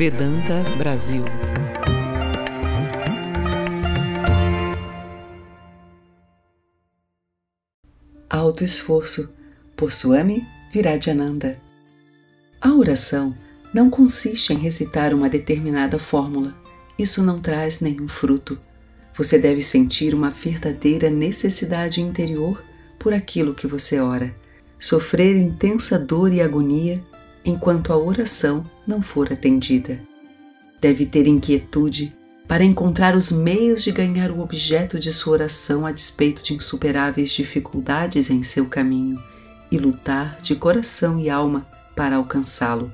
Vedanta Brasil. Autoesforço por Swami Virajananda. A oração não consiste em recitar uma determinada fórmula. Isso não traz nenhum fruto. Você deve sentir uma verdadeira necessidade interior por aquilo que você ora, sofrer intensa dor e agonia enquanto a oração não for atendida. Deve ter inquietude para encontrar os meios de ganhar o objeto de sua oração a despeito de insuperáveis dificuldades em seu caminho e lutar de coração e alma para alcançá-lo,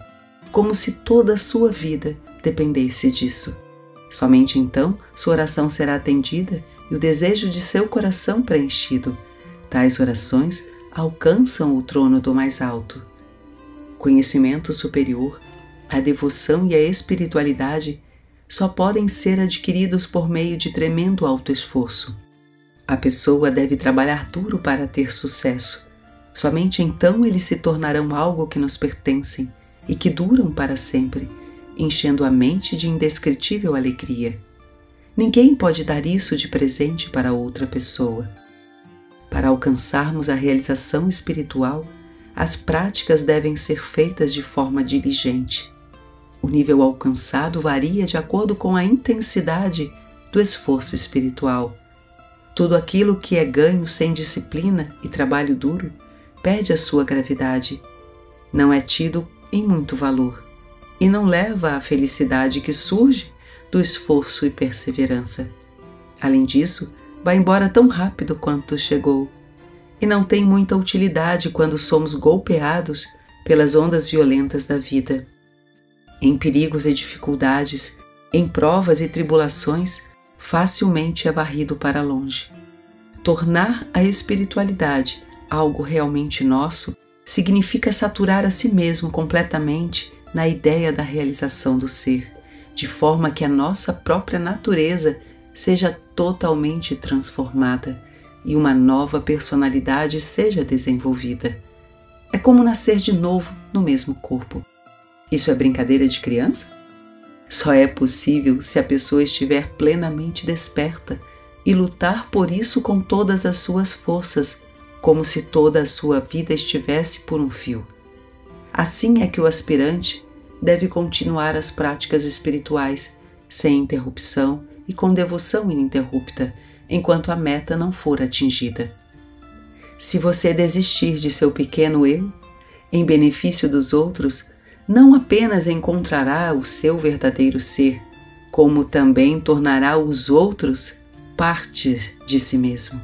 como se toda a sua vida dependesse disso. Somente então sua oração será atendida e o desejo de seu coração preenchido. Tais orações alcançam o trono do mais alto conhecimento superior, a devoção e a espiritualidade só podem ser adquiridos por meio de tremendo autoesforço. A pessoa deve trabalhar duro para ter sucesso. Somente então eles se tornarão algo que nos pertencem e que duram para sempre, enchendo a mente de indescritível alegria. Ninguém pode dar isso de presente para outra pessoa. Para alcançarmos a realização espiritual, as práticas devem ser feitas de forma diligente. O nível alcançado varia de acordo com a intensidade do esforço espiritual. Tudo aquilo que é ganho sem disciplina e trabalho duro perde a sua gravidade, não é tido em muito valor e não leva à felicidade que surge do esforço e perseverança. Além disso, vai embora tão rápido quanto chegou e não tem muita utilidade quando somos golpeados pelas ondas violentas da vida. Em perigos e dificuldades, em provas e tribulações, facilmente é varrido para longe. Tornar a espiritualidade algo realmente nosso significa saturar a si mesmo completamente na ideia da realização do ser, de forma que a nossa própria natureza seja totalmente transformada e uma nova personalidade seja desenvolvida. É como nascer de novo no mesmo corpo. Isso é brincadeira de criança? Só é possível se a pessoa estiver plenamente desperta e lutar por isso com todas as suas forças, como se toda a sua vida estivesse por um fio. Assim é que o aspirante deve continuar as práticas espirituais sem interrupção e com devoção ininterrupta enquanto a meta não for atingida. Se você desistir de seu pequeno eu, em benefício dos outros, não apenas encontrará o seu verdadeiro ser, como também tornará os outros parte de si mesmo.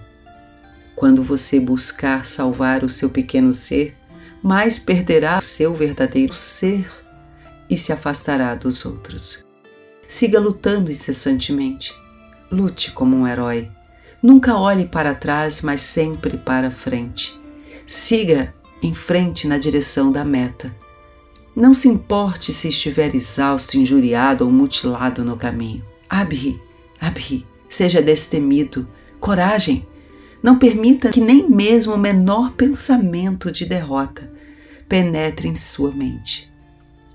Quando você buscar salvar o seu pequeno ser, mais perderá o seu verdadeiro ser e se afastará dos outros. Siga lutando incessantemente Lute como um herói. Nunca olhe para trás, mas sempre para frente. Siga em frente na direção da meta. Não se importe se estiver exausto, injuriado ou mutilado no caminho. Abri, abri, seja destemido, coragem. Não permita que nem mesmo o menor pensamento de derrota penetre em sua mente.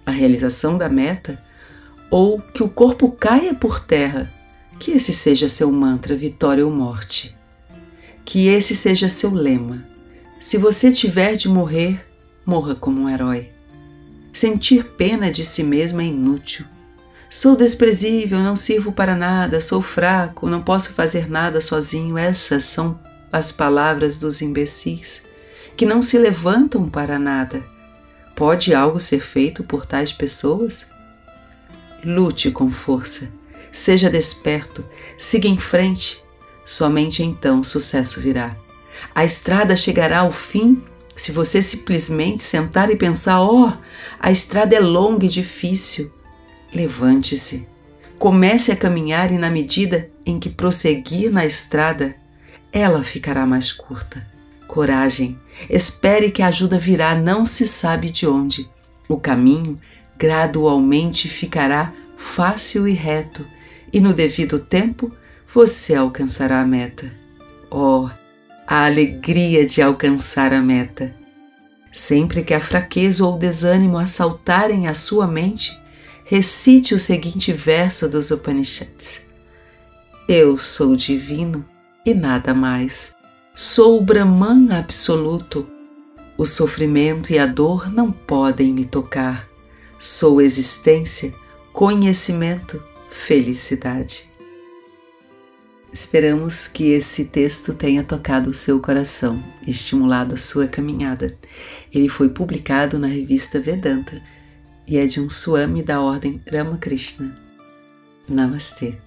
A realização da meta ou que o corpo caia por terra que esse seja seu mantra, vitória ou morte. Que esse seja seu lema. Se você tiver de morrer, morra como um herói. Sentir pena de si mesmo é inútil. Sou desprezível, não sirvo para nada, sou fraco, não posso fazer nada sozinho. Essas são as palavras dos imbecis, que não se levantam para nada. Pode algo ser feito por tais pessoas? Lute com força Seja desperto, siga em frente. Somente então o sucesso virá. A estrada chegará ao fim se você simplesmente sentar e pensar: oh, a estrada é longa e difícil. Levante-se. Comece a caminhar e, na medida em que prosseguir na estrada, ela ficará mais curta. Coragem. Espere que a ajuda virá, não se sabe de onde. O caminho gradualmente ficará fácil e reto e no devido tempo você alcançará a meta. Oh, a alegria de alcançar a meta! Sempre que a fraqueza ou o desânimo assaltarem a sua mente, recite o seguinte verso dos Upanishads: Eu sou divino e nada mais. Sou o Brahman absoluto. O sofrimento e a dor não podem me tocar. Sou existência, conhecimento, felicidade. Esperamos que esse texto tenha tocado o seu coração estimulado a sua caminhada. Ele foi publicado na revista Vedanta e é de um Swami da ordem Ramakrishna. Namastê.